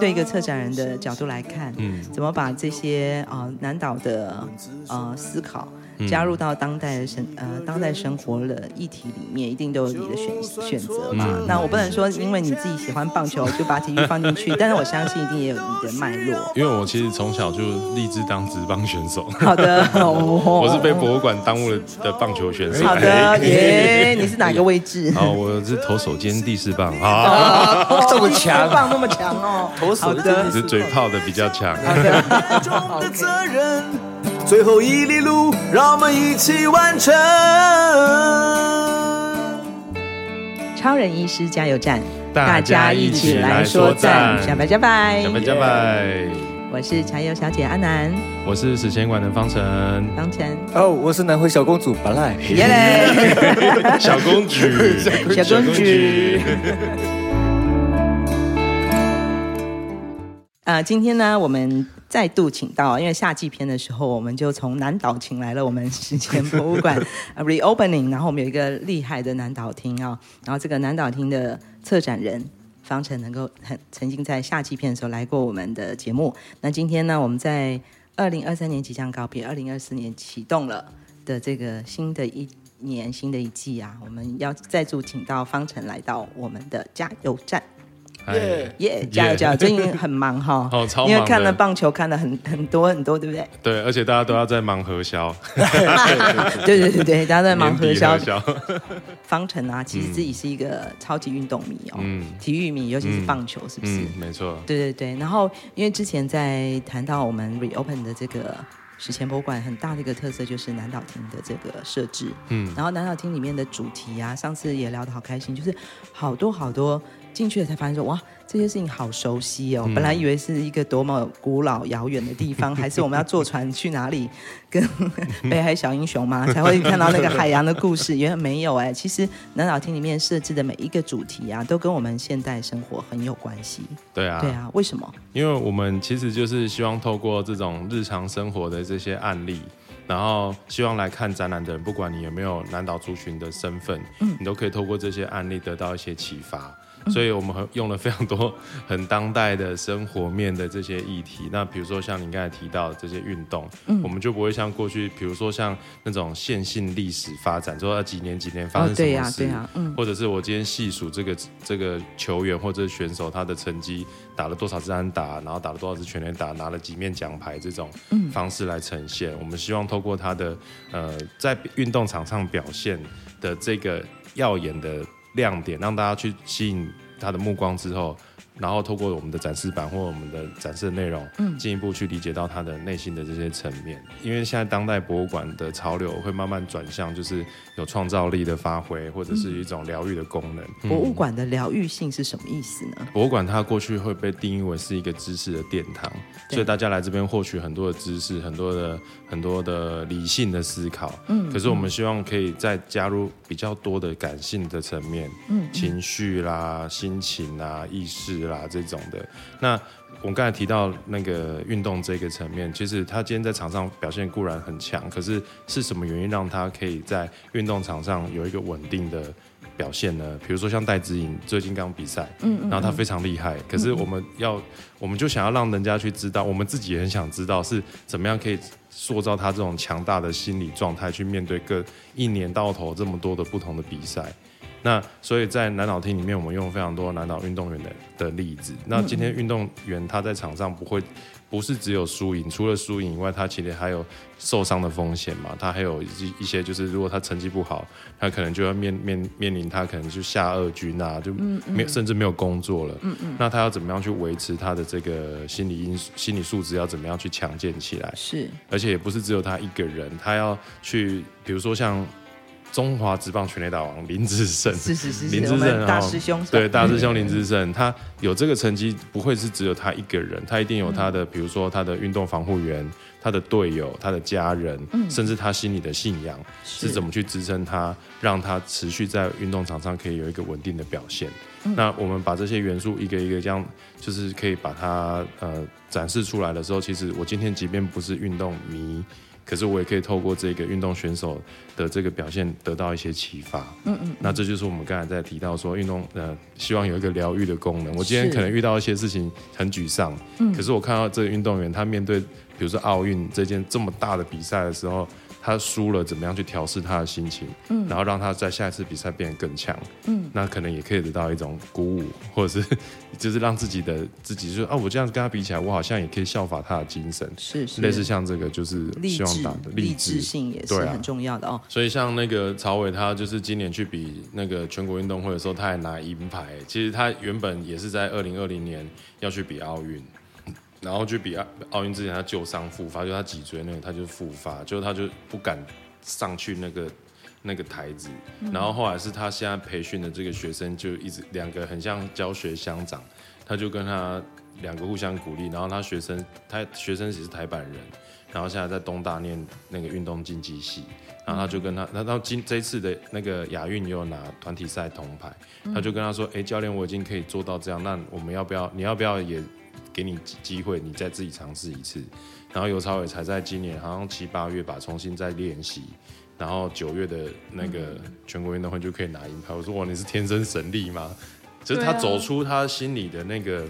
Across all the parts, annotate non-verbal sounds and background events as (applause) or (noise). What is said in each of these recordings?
对一个策展人的角度来看，嗯，怎么把这些啊、呃、南岛的呃思考。加入到当代的生呃当代生活的议题里面，一定都有你的选选择嘛。嗯、那我不能说因为你自己喜欢棒球就把体育放进去，但是我相信一定也有你的脉络。因为我其实从小就立志当职棒选手。好的，我是被博物馆耽误了的棒球选手。好的，(laughs) 耶，你是哪个位置？(laughs) 哦，我是投手兼第四棒啊，(laughs) 这么强，棒那么强哦，投手的是嘴炮的比较强。最后一里路，让我们一起完成。超人医师加油站，大家一起来说赞，加拜加拜，加拜加拜。我是柴油小姐阿南，我是史前馆的方程，方程。哦，我是南回小公主巴赖，耶嘞，(laughs) (laughs) 小公主，小公主。(laughs) 啊，今天呢，我们。再度请到，因为夏季篇的时候，我们就从南岛请来了我们史前博物馆 (laughs) reopening，然后我们有一个厉害的南岛厅啊，然后这个南岛厅的策展人方程能够很曾经在夏季片的时候来过我们的节目。那今天呢，我们在二零二三年即将告别，二零二四年启动了的这个新的一年新的一季啊，我们要再度请到方程来到我们的加油站。耶耶，加油加油！最近很忙哈，(laughs) 哦，超忙，因为看了棒球看了很很多很多，对不对？对，而且大家都要在忙核销。(laughs) 对对对对，大家都在忙核销。(laughs) 方程啊，其实自己是一个超级运动迷哦，嗯，体育迷，尤其是棒球，是不是？没错。对对对，然后因为之前在谈到我们 reopen 的这个史前博物馆，很大的一个特色就是南岛厅的这个设置，嗯，然后南岛厅里面的主题啊，上次也聊得好开心，就是好多好多。进去了才发现说哇，这些事情好熟悉哦！嗯、本来以为是一个多么古老遥远的地方，还是我们要坐船去哪里？(laughs) 跟 (laughs) 北海小英雄吗？(laughs) 才会看到那个海洋的故事？原来没有哎！其实南岛厅里面设置的每一个主题啊，都跟我们现代生活很有关系。对啊，对啊，为什么？因为我们其实就是希望透过这种日常生活的这些案例，然后希望来看展览的人，不管你有没有南岛族群的身份，嗯，你都可以透过这些案例得到一些启发。所以我们用了非常多很当代的生活面的这些议题。那比如说像您刚才提到的这些运动，嗯，我们就不会像过去，比如说像那种线性历史发展，说要几年几年发生什么事，哦，对呀，对呀，嗯，或者是我今天细数这个这个球员或者选手他的成绩，打了多少支安打，然后打了多少支全垒打，拿了几面奖牌这种方式来呈现。我们希望透过他的呃在运动场上表现的这个耀眼的。亮点让大家去吸引他的目光之后，然后透过我们的展示板或我们的展示的内容，嗯，进一步去理解到他的内心的这些层面。因为现在当代博物馆的潮流会慢慢转向，就是有创造力的发挥，或者是一种疗愈的功能。博物馆的疗愈性是什么意思呢？博物馆它过去会被定义为是一个知识的殿堂，所以大家来这边获取很多的知识，很多的很多的理性的思考。嗯，可是我们希望可以再加入比较多的感性的层面，嗯，情绪啦、心情啦、意识啦这种的。那我们刚才提到那个运动这个层面，其实他今天在场上表现固然很强，可是是什么原因让他可以在运动场上有一个稳定的表现呢？比如说像戴资颖最近刚比赛，嗯，嗯，嗯，然后他非常厉害，可是我们要，我们就想要让人家去知道，我们自己也很想知道是怎么样可以塑造他这种强大的心理状态，去面对各一年到头这么多的不同的比赛。那所以在南岛厅里面，我们用非常多南岛运动员的的例子。那今天运动员他在场上不会，不是只有输赢，除了输赢以外，他其实还有受伤的风险嘛。他还有一一些就是，如果他成绩不好，他可能就要面面面临他可能就下二军啊，就没甚至没有工作了。嗯嗯。那他要怎么样去维持他的这个心理因素、心理素质要怎么样去强健起来？是。而且也不是只有他一个人，他要去，比如说像。中华职棒全垒大王林志胜，是是是，林志胜大师兄，对大师兄林志胜，他有这个成绩，不会是只有他一个人，他一定有他的，比如说他的运动防护员、他的队友、他的家人，甚至他心里的信仰是。怎么去支撑他，让他持续在运动场上可以有一个稳定的表现。那我们把这些元素一个一个这样，就是可以把它呃展示出来的时候，其实我今天即便不是运动迷。可是我也可以透过这个运动选手的这个表现得到一些启发。嗯嗯，那这就是我们刚才在提到说运动呃，希望有一个疗愈的功能。我今天可能遇到一些事情很沮丧，嗯，可是我看到这个运动员他面对比如说奥运这件这么大的比赛的时候。他输了，怎么样去调试他的心情？嗯，然后让他在下一次比赛变得更强。嗯，那可能也可以得到一种鼓舞，或者是 (laughs) 就是让自己的自己就说啊，我这样跟他比起来，我好像也可以效法他的精神。是是，类似像这个就是希望打的励志性也是很重要的哦。所以像那个曹伟，他就是今年去比那个全国运动会的时候，他还拿银牌。其实他原本也是在二零二零年要去比奥运。然后就比奥奥运之前他旧伤复发，就他脊椎那个他就复发，就他就不敢上去那个那个台子。然后后来是他现在培训的这个学生就一直两个很像教学相长，他就跟他两个互相鼓励。然后他学生他学生也是台版人，然后现在在东大念那个运动竞技系。然后他就跟他，那到今这次的那个亚运也有拿团体赛铜牌，他就跟他说：“哎，教练，我已经可以做到这样，那我们要不要？你要不要也？”给你机会，你再自己尝试一次。然后尤超伟才在今年好像七八月吧，重新再练习。然后九月的那个全国运动会就可以拿银牌。我说哇，你是天生神力吗？就是他走出他心里的那个、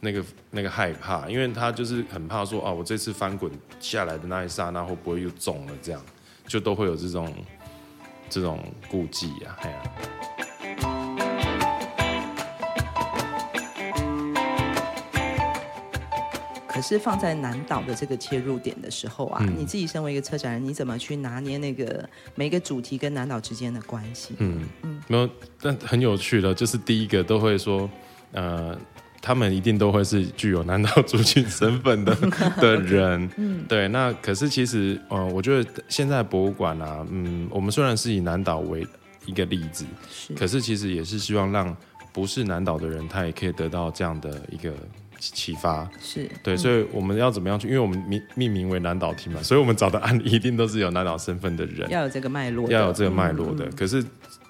那个、那个害怕，因为他就是很怕说啊，我这次翻滚下来的那一刹那会不会又中了？这样就都会有这种这种顾忌啊，哎呀。可是放在南岛的这个切入点的时候啊，嗯、你自己身为一个策展人，你怎么去拿捏那个每个主题跟南岛之间的关系？嗯嗯，没有，但很有趣的，就是第一个都会说，呃，他们一定都会是具有南岛族群身份的 (laughs) 的人。嗯，对。那可是其实，呃，我觉得现在博物馆啊，嗯，我们虽然是以南岛为一个例子，是，可是其实也是希望让不是南岛的人，他也可以得到这样的一个。启发是对，所以我们要怎么样去？因为我们命命名为南岛厅嘛，所以我们找的案例一定都是有南岛身份的人，要有这个脉络，要有这个脉络的。嗯、可是，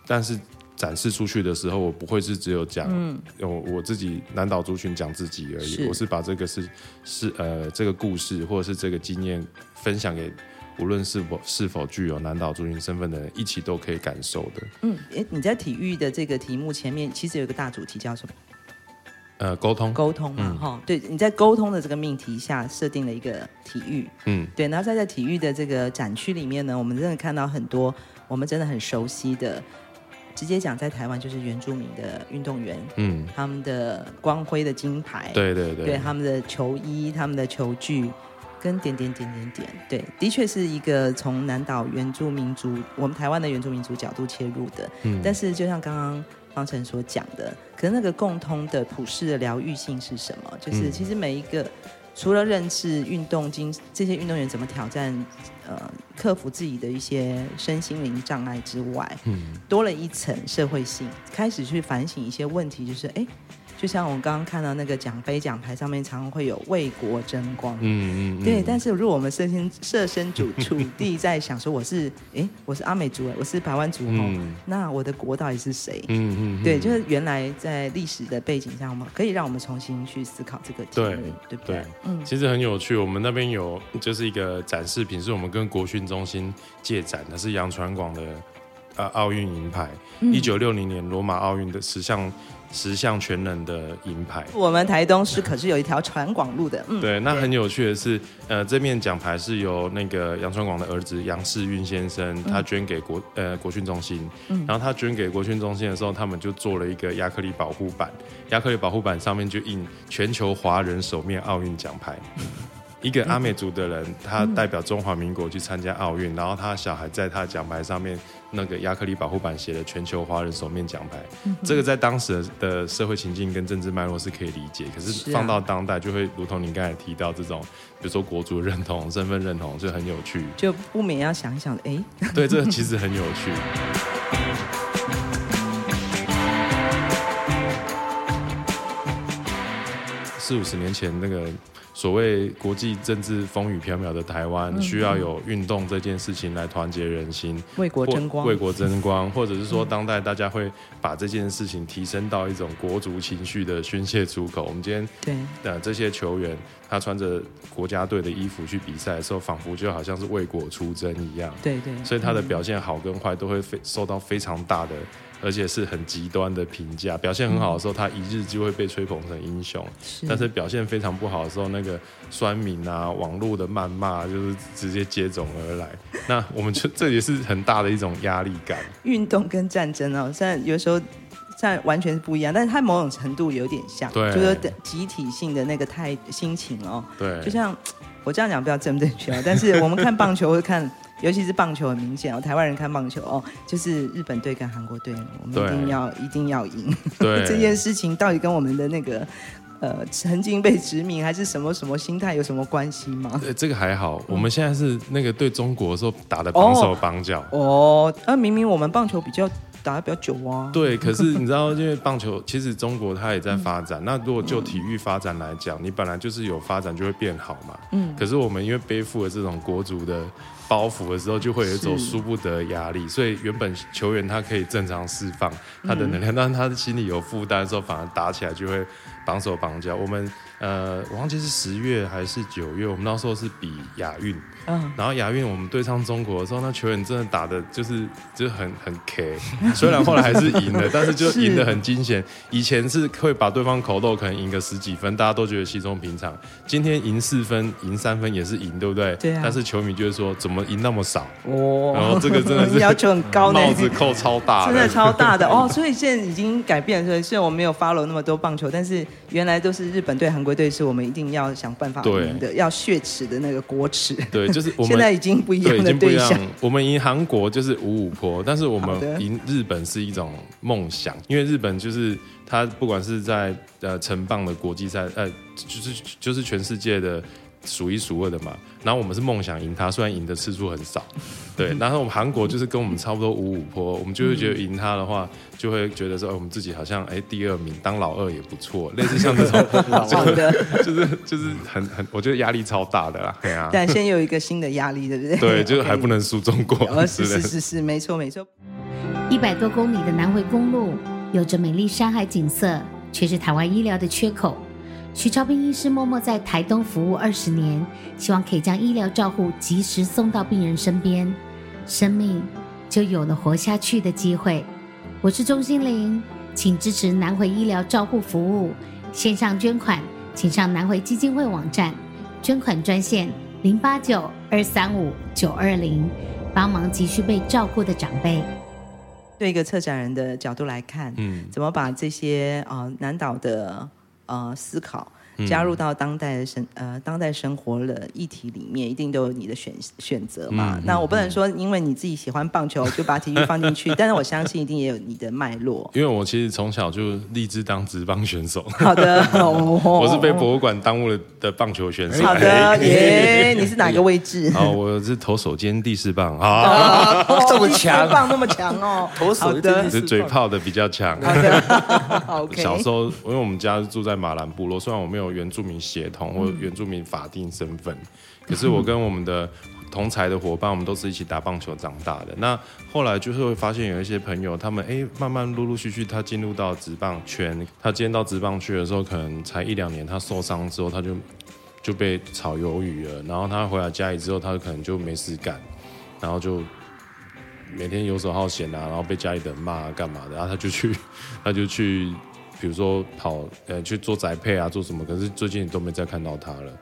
但是展示出去的时候，我不会是只有讲，嗯，我我自己南岛族群讲自己而已，是我是把这个是是呃这个故事或者是这个经验分享给无论是否是否具有南岛族群身份的人，一起都可以感受的。嗯，哎，你在体育的这个题目前面，其实有一个大主题叫什么？呃，沟通，沟通嘛，哈、嗯，对，你在沟通的这个命题下设定了一个体育，嗯，对，然后在在体育的这个展区里面呢，我们真的看到很多我们真的很熟悉的，直接讲在台湾就是原住民的运动员，嗯，他们的光辉的金牌，对对对，对。他们的球衣、他们的球具跟点点点点点，对，的确是一个从南岛原住民族，我们台湾的原住民族角度切入的，嗯，但是就像刚刚。方程所讲的，可是那个共通的普世的疗愈性是什么？就是其实每一个除了认识运动经这些运动员怎么挑战，呃，克服自己的一些身心灵障碍之外，嗯，多了一层社会性，开始去反省一些问题，就是哎。诶就像我刚刚看到那个奖杯奖牌上面，常常会有为国争光。嗯嗯，嗯对。但是如果我们设身设身处处地 (laughs) 在想说，我是哎，我是阿美族，我是台湾族，嗯、那我的国到底是谁？嗯嗯。对，就是原来在历史的背景下，我们可以让我们重新去思考这个题目，对，对不对？对嗯，其实很有趣。我们那边有就是一个展示品，是我们跟国训中心借展的，是杨传广的呃奥运银牌，一九六零年罗马奥运的十项。十项全能的银牌，我们台东市可是有一条传广路的。嗯，对，那很有趣的是，呃，这面奖牌是由那个杨传广的儿子杨世运先生，他捐给国呃国训中心。嗯，然后他捐给国训中心的时候，他们就做了一个亚克力保护板，亚克力保护板上面就印全球华人首面奥运奖牌。一个阿美族的人，他代表中华民国去参加奥运，然后他小孩在他奖牌上面那个亚克力保护板写了“全球华人首面奖牌”，这个在当时的社会情境跟政治脉络是可以理解，可是放到当代就会如同您刚才提到这种，比如说国族认同、身份认同，就很有趣，就不免要想一想，哎，对，这个其实很有趣。四五十年前那个。所谓国际政治风雨飘渺的台湾，嗯、需要有运动这件事情来团结人心，为国争光，为国争光，或者是说当代大家会把这件事情提升到一种国足情绪的宣泄出口。我们今天对呃这些球员，他穿着国家队的衣服去比赛的时候，仿佛就好像是为国出征一样。对对，所以他的表现好跟坏都会非受到非常大的。而且是很极端的评价，表现很好的时候，他一日就会被吹捧成英雄；是但是表现非常不好的时候，那个酸民啊、网络的谩骂就是直接接踵而来。那我们就这也是很大的一种压力感。运动跟战争哦，虽然有时候在完全是不一样，但是它某种程度有点像，对，就是集体性的那个态心情哦。对，就像我这样讲，不知道正不正确啊，(laughs) 但是我们看棒球会看。尤其是棒球很明显哦，台湾人看棒球哦，就是日本队跟韩国队，我们一定要一定要赢。对 (laughs) 这件事情到底跟我们的那个呃曾经被殖民还是什么什么心态有什么关系吗？对，这个还好，我们现在是那个对中国的时候打的绑手绑脚。哦，那、哦、明明我们棒球比较打的比较久啊。对，可是 (laughs) 你知道，因为棒球其实中国它也在发展。嗯、那如果就体育发展来讲，你本来就是有发展就会变好嘛。嗯。可是我们因为背负了这种国足的。包袱的时候就会有一种输不得压力，所以原本球员他可以正常释放他的能量，嗯、但是他的心里有负担的时候，反而打起来就会绑手绑脚。我们呃，我忘记是十月还是九月，我们那时候是比亚运。嗯，然后亚运我们对上中国的时候，那球员真的打的就是就是很很 K，虽然后来还是赢了，但是就赢得很惊险。以前是会把对方口斗，可能赢个十几分，大家都觉得稀松平常。今天赢四分、赢三分也是赢，对不对？对啊。但是球迷就是说，怎么赢那么少？哦。(laughs) 然后这个真的是要求很高，(laughs) 帽子扣超大，真的超大的哦。所以现在已经改变了，虽然我没有 follow 那么多棒球，但是原来都是日本队、韩国队是我们一定要想办法赢的，要血耻的那个国耻。对，就是我们现在已经。不一样的对象，对，已经不一样。我们赢韩国就是五五坡，但是我们赢日本是一种梦想，因为日本就是他不管是在呃成棒的国际赛，呃就是就是全世界的。数一数二的嘛，然后我们是梦想赢他，虽然赢的次数很少，(laughs) 对。然后我们韩国就是跟我们差不多五五坡，我们就会觉得赢他的话，就会觉得说，我们自己好像哎第二名当老二也不错，类似像这种，(laughs) 就的 (laughs) 就是就是很很，我觉得压力超大的啦，对啊。但现在有一个新的压力，对不对？对，就是还不能输中国。哦，是是是是，没错没错。一百多公里的南回公路，有着美丽山海景色，却是台湾医疗的缺口。徐超斌医师默默在台东服务二十年，希望可以将医疗照护及时送到病人身边，生命就有了活下去的机会。我是钟心凌，请支持南回医疗照护服务，线上捐款，请上南回基金会网站，捐款专线零八九二三五九二零，帮忙急需被照顾的长辈。对一个策展人的角度来看，嗯，怎么把这些啊、呃、南岛的。呃，思考加入到当代的生呃当代生活的议题里面，一定都有你的选选择嘛。嗯、那我不能说因为你自己喜欢棒球就把体育放进去，(laughs) 但是我相信一定也有你的脉络。因为我其实从小就立志当职棒选手。好的，(laughs) 我是被博物馆耽误了的棒球选手。好的，(laughs) 耶，你是哪个位置？哦，我是投手兼第四棒啊，这么强，棒那么强哦，投手的，是嘴炮的比较强。好的，OK。小时候，因为我们家是住在马兰部落，虽然我没有原住民协同或原住民法定身份，嗯、可是我跟我们的同才的伙伴，我们都是一起打棒球长大的。那后来就是会发现有一些朋友，他们哎、欸，慢慢陆陆续续他进入到职棒圈，他进到职棒去的时候，可能才一两年，他受伤之后，他就就被炒鱿鱼了。然后他回来家里之后，他可能就没事干，然后就每天游手好闲啊，然后被家里的人骂啊干嘛的，然后他就去，(laughs) 他就去。比如说跑呃去做宅配啊，做什么？可是最近都没再看到他了，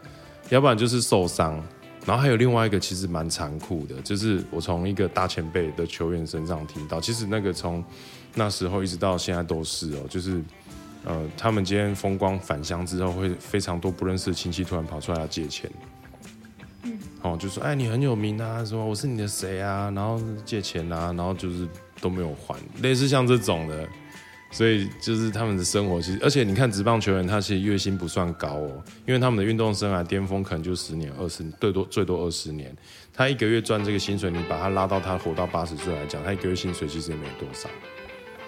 要不然就是受伤。然后还有另外一个其实蛮残酷的，就是我从一个大前辈的球员身上听到，其实那个从那时候一直到现在都是哦，就是呃他们今天风光返乡之后，会非常多不认识的亲戚突然跑出来要借钱，嗯，哦就说哎你很有名啊，什么我是你的谁啊，然后借钱啊，然后就是都没有还，类似像这种的。所以就是他们的生活，其实而且你看职棒球员，他其实月薪不算高哦，因为他们的运动生涯巅峰可能就十年、二十年，最多最多二十年。他一个月赚这个薪水，你把他拉到他活到八十岁来讲，他一个月薪水其实也没多少。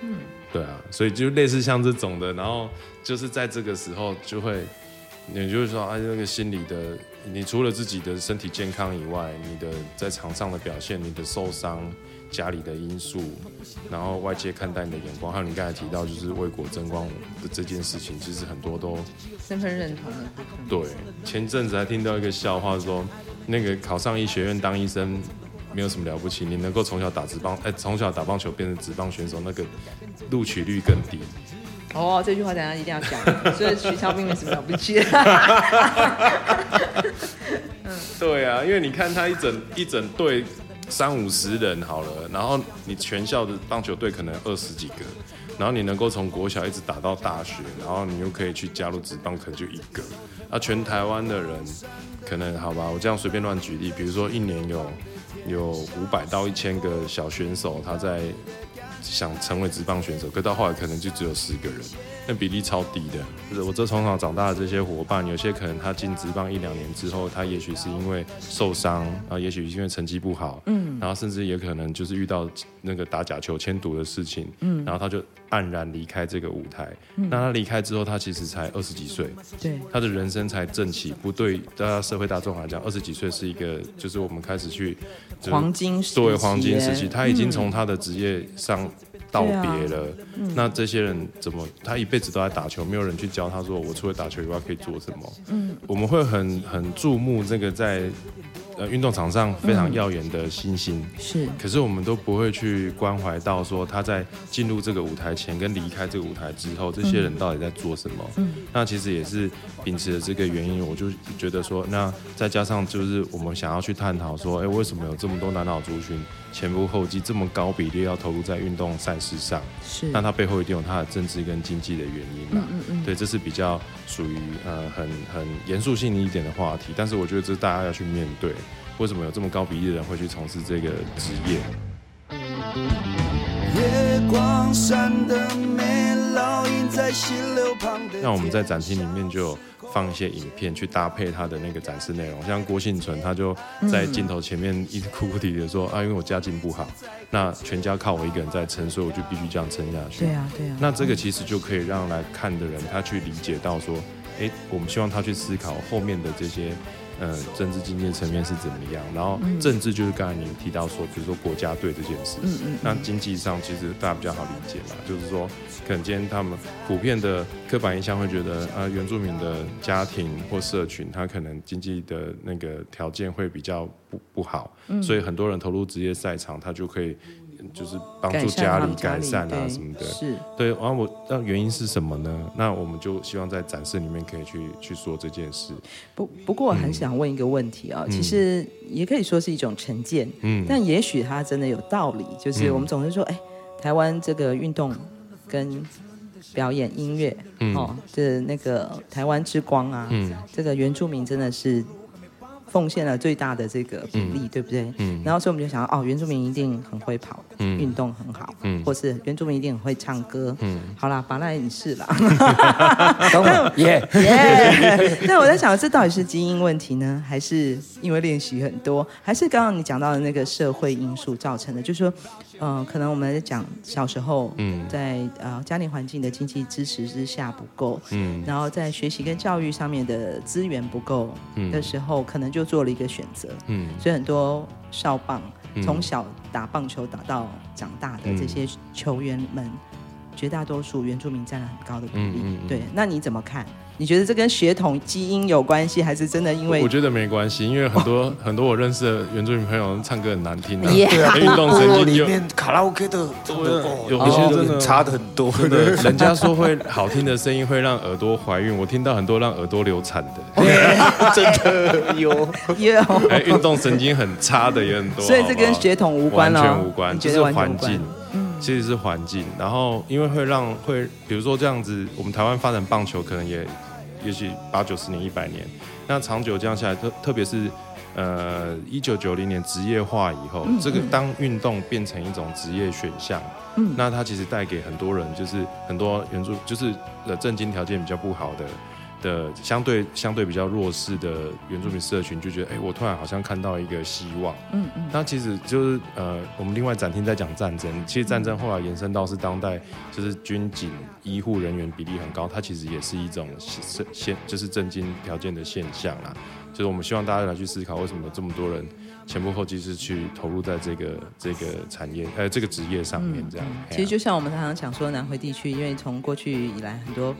嗯，对啊，所以就类似像这种的，然后就是在这个时候就会也就是说，哎，那个心理的，你除了自己的身体健康以外，你的在场上的表现，你的受伤。家里的因素，然后外界看待你的眼光，还有你刚才提到就是为国争光的这件事情，其实很多都身份认同的。对，前阵子还听到一个笑话说，那个考上医学院当医生没有什么了不起，你能够从小打职棒，哎，从小打棒球变成职棒选手，那个录取率更低。哦，这句话等下一定要讲，(laughs) 所以徐超斌没什么了不起。嗯，对啊，因为你看他一整一整队。三五十人好了，然后你全校的棒球队可能二十几个，然后你能够从国小一直打到大学，然后你又可以去加入职棒，可能就一个。那全台湾的人，可能好吧，我这样随便乱举例，比如说一年有有五百到一千个小选手，他在想成为职棒选手，可到后来可能就只有十个人。那比例超低的，就是我这从小长大的这些伙伴，有些可能他进职棒一两年之后，他也许是因为受伤，然后，也许是因为成绩不好，嗯，然后甚至也可能就是遇到那个打假球签赌的事情，嗯，然后他就黯然离开这个舞台。嗯，那他离开之后，他其实才二十几岁，对，他的人生才正起不。对大家社会大众来讲，二十几岁是一个，就是我们开始去黄金时期，作为黄金时期，他已经从他的职业上。道别了，那这些人怎么？他一辈子都在打球，没有人去教他说，我除了打球以外可以做什么？嗯，我们会很很注目这个在。呃，运动场上非常耀眼的星星，嗯、是，可是我们都不会去关怀到说他在进入这个舞台前跟离开这个舞台之后，这些人到底在做什么？嗯，那其实也是秉持了这个原因，我就觉得说，那再加上就是我们想要去探讨说，哎、欸，为什么有这么多南岛族群前仆后继这么高比例要投入在运动赛事上？是，那它背后一定有它的政治跟经济的原因嘛？嗯嗯嗯，对，这是比较属于呃很很严肃性一点的话题，但是我觉得这是大家要去面对。为什么有这么高比例的人会去从事这个职业？那我们在展厅里面就放一些影片去搭配他的那个展示内容，像郭幸存他就在镜头前面一直哭哭啼啼的说 (laughs) 啊，因为我家境不好，那全家靠我一个人在撑，所以我就必须这样撑下去。对啊，对啊。那这个其实就可以让来看的人他去理解到说，哎，我们希望他去思考后面的这些。呃，政治经济层面是怎么样？然后政治就是刚才您提到说，比如说国家队这件事。嗯嗯。那经济上其实大家比较好理解嘛，就是说，可能今天他们普遍的刻板印象会觉得，呃，原住民的家庭或社群，他可能经济的那个条件会比较不不好，所以很多人投入职业赛场，他就可以。就是帮助家里改善啊什么的，是对。然后我那原因是什么呢？那我们就希望在展示里面可以去去说这件事。不不过我很想问一个问题啊，嗯、其实也可以说是一种成见，嗯，但也许它真的有道理。就是我们总是说，哎、欸，台湾这个运动跟表演音乐，嗯、哦，就是那个台湾之光啊，嗯，这个原住民真的是。奉献了最大的这个比例，嗯、对不对？嗯。然后所以我们就想到，哦，原住民一定很会跑，嗯，运动很好，嗯，或是原住民一定很会唱歌，嗯。好啦，巴赖也是啦。耶 (laughs) 耶。(laughs) 但我在想，这到底是基因问题呢，还是因为练习很多，还是刚刚你讲到的那个社会因素造成的？就是说。嗯、呃，可能我们在讲小时候，嗯，在呃家庭环境的经济支持之下不够，嗯，然后在学习跟教育上面的资源不够的时候，嗯、可能就做了一个选择，嗯，所以很多少棒从小打棒球打到长大的这些球员们，嗯、绝大多数原住民占了很高的比例，对，那你怎么看？你觉得这跟血统基因有关系，还是真的因为？我觉得没关系，因为很多 (laughs) 很多我认识的原住民朋友唱歌很难听的，运动神经里面卡拉 OK 的真的有一些真的差的很多。真的，(laughs) 人家说会好听的声音会让耳朵怀孕，我听到很多让耳朵流产的，(laughs) 真的有有。哎，运动神经很差的也很多，所以这跟血统无关了，完全无关，就是环境，其实是环境。然后因为会让会，比如说这样子，我们台湾发展棒球可能也。也许八九十年、一百年，那长久这样下来，特特别是，呃，一九九零年职业化以后，嗯、这个当运动变成一种职业选项，嗯，那它其实带给很多人，就是很多原住，就是呃，政经条件比较不好的，的相对相对比较弱势的原住民社群，就觉得哎，我突然好像看到一个希望。嗯嗯。那其实就是呃，我们另外展厅在讲战争，其实战争后来延伸到是当代，就是军警医护人员比例很高，它其实也是一种现现就是震惊条件的现象啦。就是我们希望大家来去思考，为什么有这么多人前赴后继是去投入在这个这个产业呃这个职业上面这样。嗯、其实就像我们常常讲说，南回地区，因为从过去以来很多。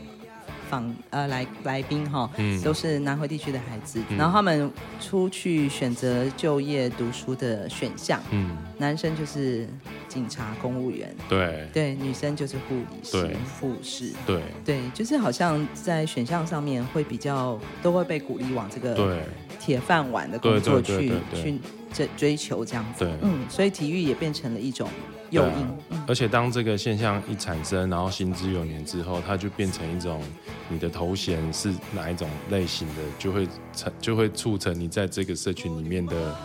访呃来来宾哈，都是南回地区的孩子，嗯、然后他们出去选择就业读书的选项，嗯，男生就是警察、公务员，对。对，女生就是护理师、对。护士，对。对，就是好像在选项上面会比较都会被鼓励往这个铁饭碗的工作去去追追求这样子，对，嗯，所以体育也变成了一种。诱因，啊，而且当这个现象一产生，然后行之有年之后，它就变成一种你的头衔是哪一种类型的，就会成就会促成你在这个社群里面的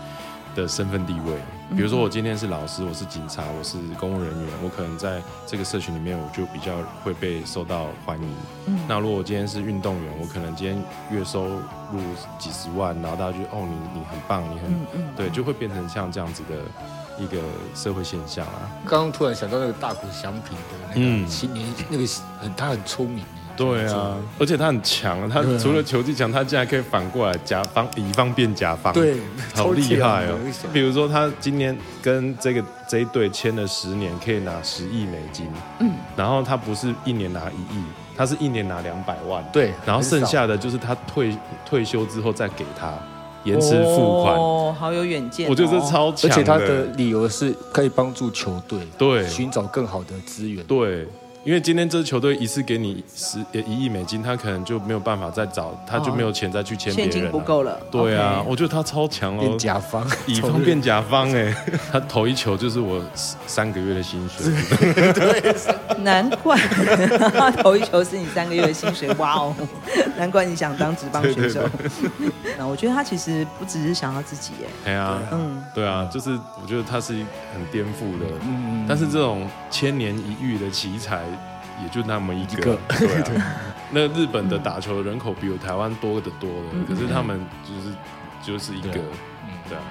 的身份地位。比如说我今天是老师，我是警察，我是公务人员，我可能在这个社群里面，我就比较会被受到欢迎。嗯，那如果我今天是运动员，我可能今天月收入几十万，然后大家就哦，你你很棒，你很对，就会变成像这样子的。一个社会现象啊！刚刚突然想到那个大谷翔平的那个青年，那个很他很聪明。对啊，而且他很强，他除了球技强，他竟然可以反过来甲方乙方变甲方，对，(laughs) 好厉害哦！比如说他今年跟这个这一队签了十年，可以拿十亿美金，嗯，然后他不是一年拿一亿，他是一年拿两百万，对，然后剩下的就是他退退休之后再给他。延迟付款哦，好有远见、哦！我觉得这超强，而且他的理由是可以帮助球队对寻找更好的资源对。因为今天这支球队一次给你十一亿美金，他可能就没有办法再找，他就没有钱再去签别人了。现金不够了。对啊，okay. 我觉得他超强哦。变甲方，乙方变甲方哎，(laughs) 他投一球就是我三个月的薪水。(laughs) 对，难怪 (laughs) 他投一球是你三个月的薪水，哇哦！难怪你想当职棒选手。那我觉得他其实不只是想要自己哎。对啊，嗯，对啊，就是我觉得他是很颠覆的，嗯，但是这种千年一遇的奇才。也就那么一个，(laughs) 对。那日本的打球人口比我台湾多得多了，嗯，可是他们就是就是一个，对啊。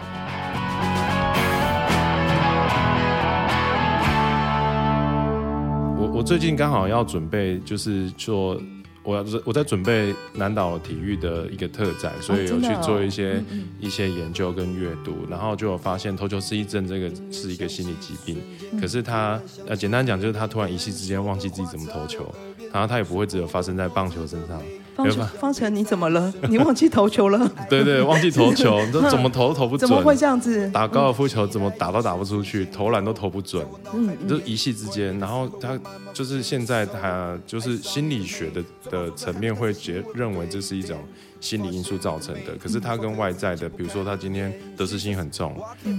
我我最近刚好要准备，就是说。我要我在准备南岛体育的一个特展，所以有去做一些、哦哦、一些研究跟阅读，然后就有发现投球失忆症这个是一个心理疾病。嗯、可是他呃简单讲就是他突然一夕之间忘记自己怎么投球，然后他也不会只有发生在棒球身上。方方程，你怎么了？(laughs) 你忘记投球了？(laughs) 对，对对，忘记投球，你说怎么投都投不准？怎么会这样子？打高尔夫球怎么打都打不出去，投篮都投不准。嗯，就一夕之间，然后他就是现在他就是心理学的的层面会觉认为这是一种。心理因素造成的，可是他跟外在的，比如说他今天得失心很重，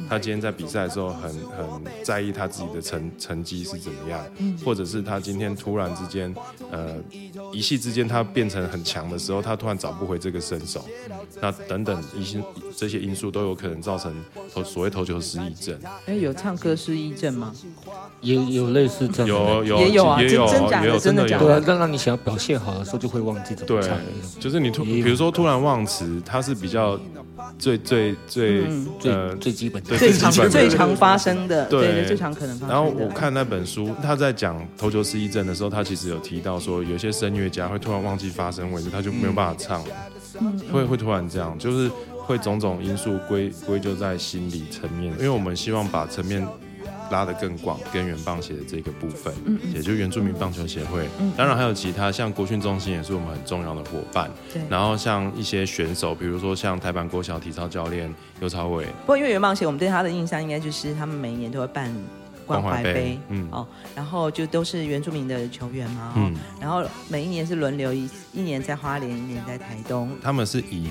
他今天在比赛的时候很很在意他自己的成成绩是怎么样，或者是他今天突然之间，呃，一夕之间他变成很强的时候，他突然找不回这个身手，那等等一些这些因素都有可能造成投所谓投球失忆症。哎，有唱歌失忆症吗？也有类似这样，有有也有啊，也有真假的，真的假的？对啊，让让你想要表现好的时候就会忘记怎么唱。对，就是你突比如说。突然忘词，它是比较最最最、嗯、呃最基本的、最常最常发生的，对，最常可能发生的。然后我看那本书，他在讲头球失忆症的时候，他其实有提到说，有些声乐家会突然忘记发声位置，他就没有办法唱会会突然这样，就是会种种因素归归咎在心理层面，因为我们希望把层面。拉得更广，跟原棒协的这个部分，嗯嗯，也就是原住民棒球协会，嗯，当然还有其他，像国训中心也是我们很重要的伙伴，对。然后像一些选手，比如说像台版国小体操教练尤朝伟。不过因为原棒协，我们对他的印象应该就是他们每一年都会办关怀杯，杯，嗯，哦，然后就都是原住民的球员嘛，嗯，然后每一年是轮流一一年在花莲，一年在台东，他们是以。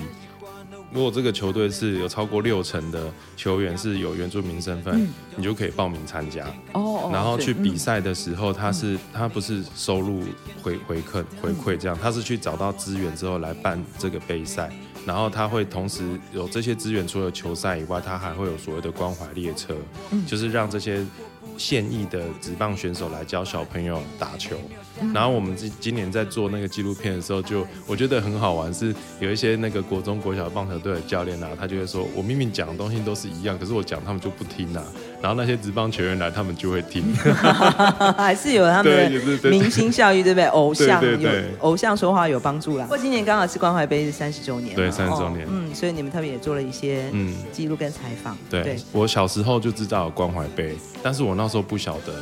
如果这个球队是有超过六成的球员是有原住民身份，嗯，你就可以报名参加。哦，然后去比赛的时候，他是他不是收入回回馈回馈这样，他是去找到资源之后来办这个杯赛，然后他会同时有这些资源，除了球赛以外，他还会有所谓的关怀列车，就是让这些。现役的职棒选手来教小朋友打球。然后我们今今年在做那个纪录片的时候，就我觉得很好玩，是有一些那个国中国小棒球队的教练啊，他就会说，我明明讲的东西都是一样，可是我讲他们就不听啊。然后那些职棒球员来，他们就会听，(laughs) 还是有他们的明星效益，对不对？偶像有偶像说话有帮助啦。不过今年刚好是关怀杯是三十周年，对，三十周年，嗯，所以你们特别也做了一些嗯记录跟采访。对，我小时候就知道有关怀杯，但是我那时候不晓得。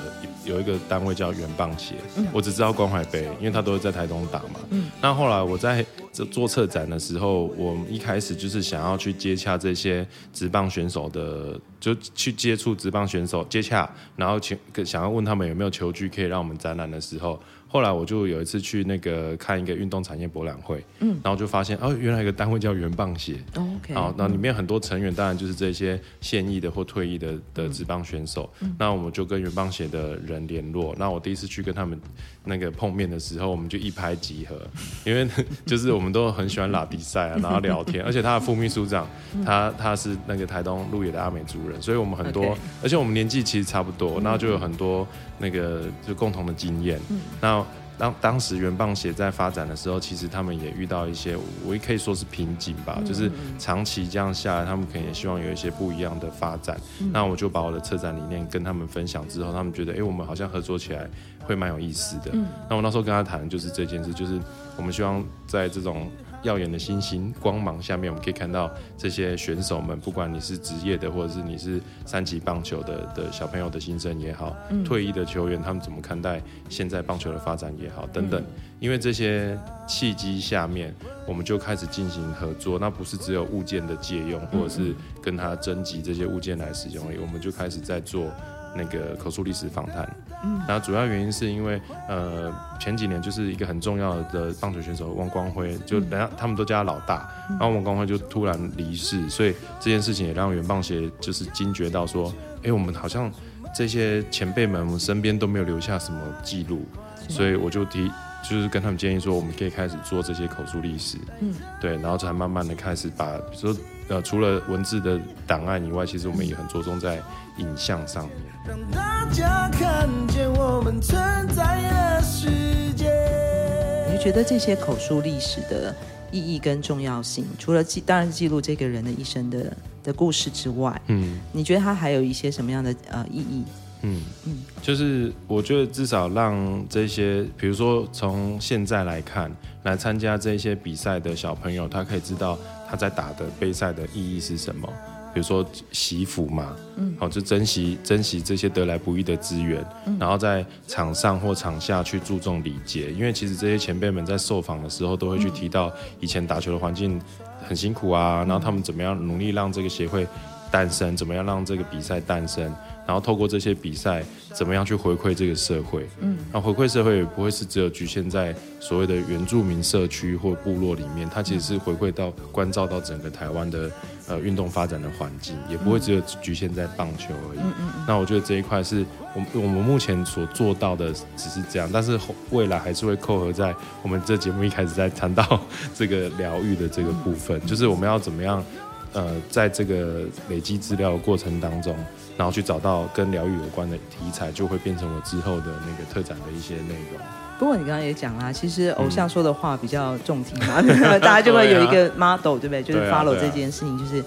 有一个单位叫圆棒协，嗯、我只知道关怀杯，因为他都是在台东打嘛。嗯、那后来我在这做策展的时候，我们一开始就是想要去接洽这些职棒选手的，就去接触职棒选手接洽，然后请想要问他们有没有球具可以让我们展览的时候。后来我就有一次去那个看一个运动产业博览会，嗯，然后就发现哦，原来有个单位叫原棒协，哦，OK，好，那里面很多成员当然就是这些现役的或退役的的职棒选手，嗯，那我们就跟原棒协的人联络。那我第一次去跟他们那个碰面的时候，我们就一拍即合，(laughs) 因为 (laughs) 就是我们都很喜欢拉比赛啊，(laughs) 然后聊天，而且他的副秘书长他他是那个台东鹿野的阿美族人，所以我们很多，Okay. 而且我们年纪其实差不多，然后就有很多那个就共同的经验，嗯，那。当当时原棒协在发展的时候，其实他们也遇到一些，我也可以说是瓶颈吧，嗯、就是长期这样下来，他们可能也希望有一些不一样的发展。嗯、那我就把我的策展理念跟他们分享之后，他们觉得，哎、欸，我们好像合作起来会蛮有意思的。嗯、那我那时候跟他谈的就是这件事，就是我们希望在这种。耀眼的星星光芒下面，我们可以看到这些选手们，不管你是职业的，或者是你是三级棒球的的小朋友的新生也好，嗯、退役的球员，他们怎么看待现在棒球的发展也好，等等。嗯、因为这些契机下面，我们就开始进行合作。那不是只有物件的借用，或者是跟他征集这些物件来使用而已，我们就开始在做。那个口述历史访谈，嗯，然后主要原因是因为，呃，前几年就是一个很重要的棒球选手王光辉，就等下他们都叫他老大，然后王光辉就突然离世，所以这件事情也让原棒协就是惊觉到说，哎，我们好像这些前辈们，我们身边都没有留下什么记录，所以我就提，就是跟他们建议说，我们可以开始做这些口述历史，嗯，对，然后才慢慢的开始把，比如说，呃，除了文字的档案以外，其实我们也很着重在。影像上面，让大家看见我们存在的世界。你觉得这些口述历史的意义跟重要性，除了记，当然记录这个人的一生的的故事之外，嗯，你觉得它还有一些什么样的呃意义？嗯嗯，就是我觉得至少让这些，比如说从现在来看，来参加这些比赛的小朋友，他可以知道他在打的杯赛的意义是什么。比如说惜福嘛，嗯，好，就珍惜珍惜这些得来不易的资源，嗯，然后在场上或场下去注重礼节，因为其实这些前辈们在受访的时候都会去提到以前打球的环境很辛苦啊，然后他们怎么样努力让这个协会诞生，怎么样让这个比赛诞生。然后透过这些比赛，怎么样去回馈这个社会？嗯，那回馈社会也不会是只有局限在所谓的原住民社区或部落里面，它其实是回馈到关照到整个台湾的呃运动发展的环境，也不会只有局限在棒球而已。嗯嗯。那我觉得这一块是我我们目前所做到的只是这样，但是未来还是会扣合在我们这节目一开始在谈到这个疗愈的这个部分，就是我们要怎么样呃在这个累积资料的过程当中。然后去找到跟疗愈有关的题材，就会变成我之后的那个特展的一些内容。不过你刚刚也讲啦，其实偶像说的话比较中听嘛，嗯、(laughs) 大家就会有一个 model，对不对？就是 follow 这件事情，就是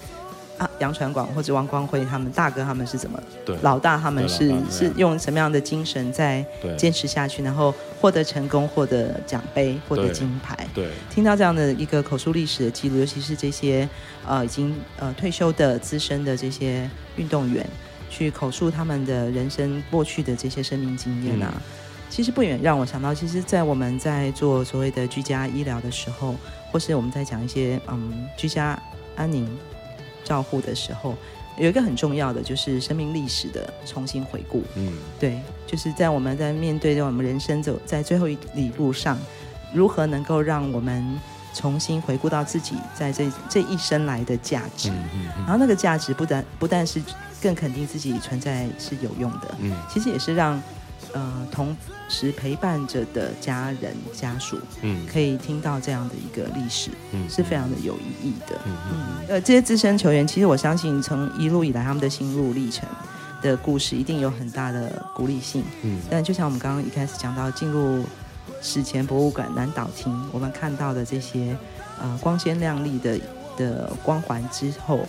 啊，杨传广或者王光辉他们大哥他们是怎么？对，老大他们是是用什么样的精神在坚持下去，然后获得成功，获得奖杯，获得金牌。对，对听到这样的一个口述历史的记录，尤其是这些呃已经呃退休的资深的这些运动员。去口述他们的人生过去的这些生命经验啊，嗯、其实不远让我想到，其实，在我们在做所谓的居家医疗的时候，或是我们在讲一些嗯居家安宁照护的时候，有一个很重要的就是生命历史的重新回顾。嗯，对，就是在我们在面对着我们人生走在最后一里路上，如何能够让我们重新回顾到自己在这这一生来的价值，嗯嗯嗯、然后那个价值不但不但是。更肯定自己存在是有用的，嗯，其实也是让，呃，同时陪伴着的家人家属，嗯，可以听到这样的一个历史，嗯，是非常的有意义的，嗯嗯，呃，这些资深球员，其实我相信从一路以来他们的心路历程。的故事，一定有很大的鼓励性。嗯，但就像我们刚刚一开始讲到，进入史前博物馆南岛厅，我们看到的这些呃光鲜亮丽的的光环之后，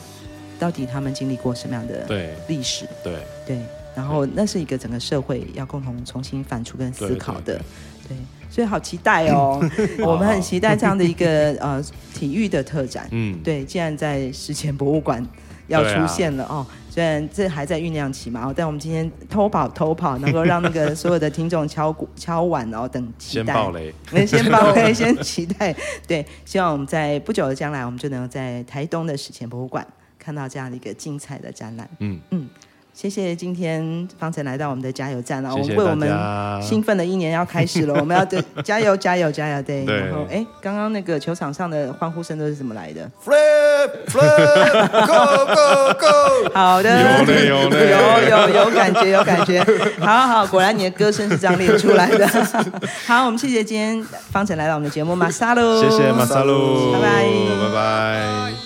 到底他们经历过什么样的历史？对对，然后那是一个整个社会要共同重新反刍跟思考的。对，对，对，对，所以好期待哦！(laughs) 我们很期待这样的一个 (laughs) 呃体育的特展。嗯，对，既然在史前博物馆要出现了、啊、哦。虽然这还在酝酿期嘛，但我们今天偷跑偷跑，能够让那个 (laughs) 所有的听众敲鼓敲碗哦，等期待。先爆雷，先爆雷，先期待。对，希望我们在不久的将来，我们就能够在台东的史前博物馆看到这样的一个精彩的展览。嗯嗯。谢谢今天方程来到我们的加油站了，我们为我们兴奋的一年要开始了，(laughs) 我们要对加油加油加油对，对。然后哎，刚刚那个球场上的欢呼声都是怎么来的？Flip flip (laughs) go go go！好的，有的有的有有有感觉有感觉，好好，果然你的歌声是这样练出来的。(laughs) 好，我们谢谢今天方程来到我们的节目，马萨路，谢谢马萨路，拜拜拜拜。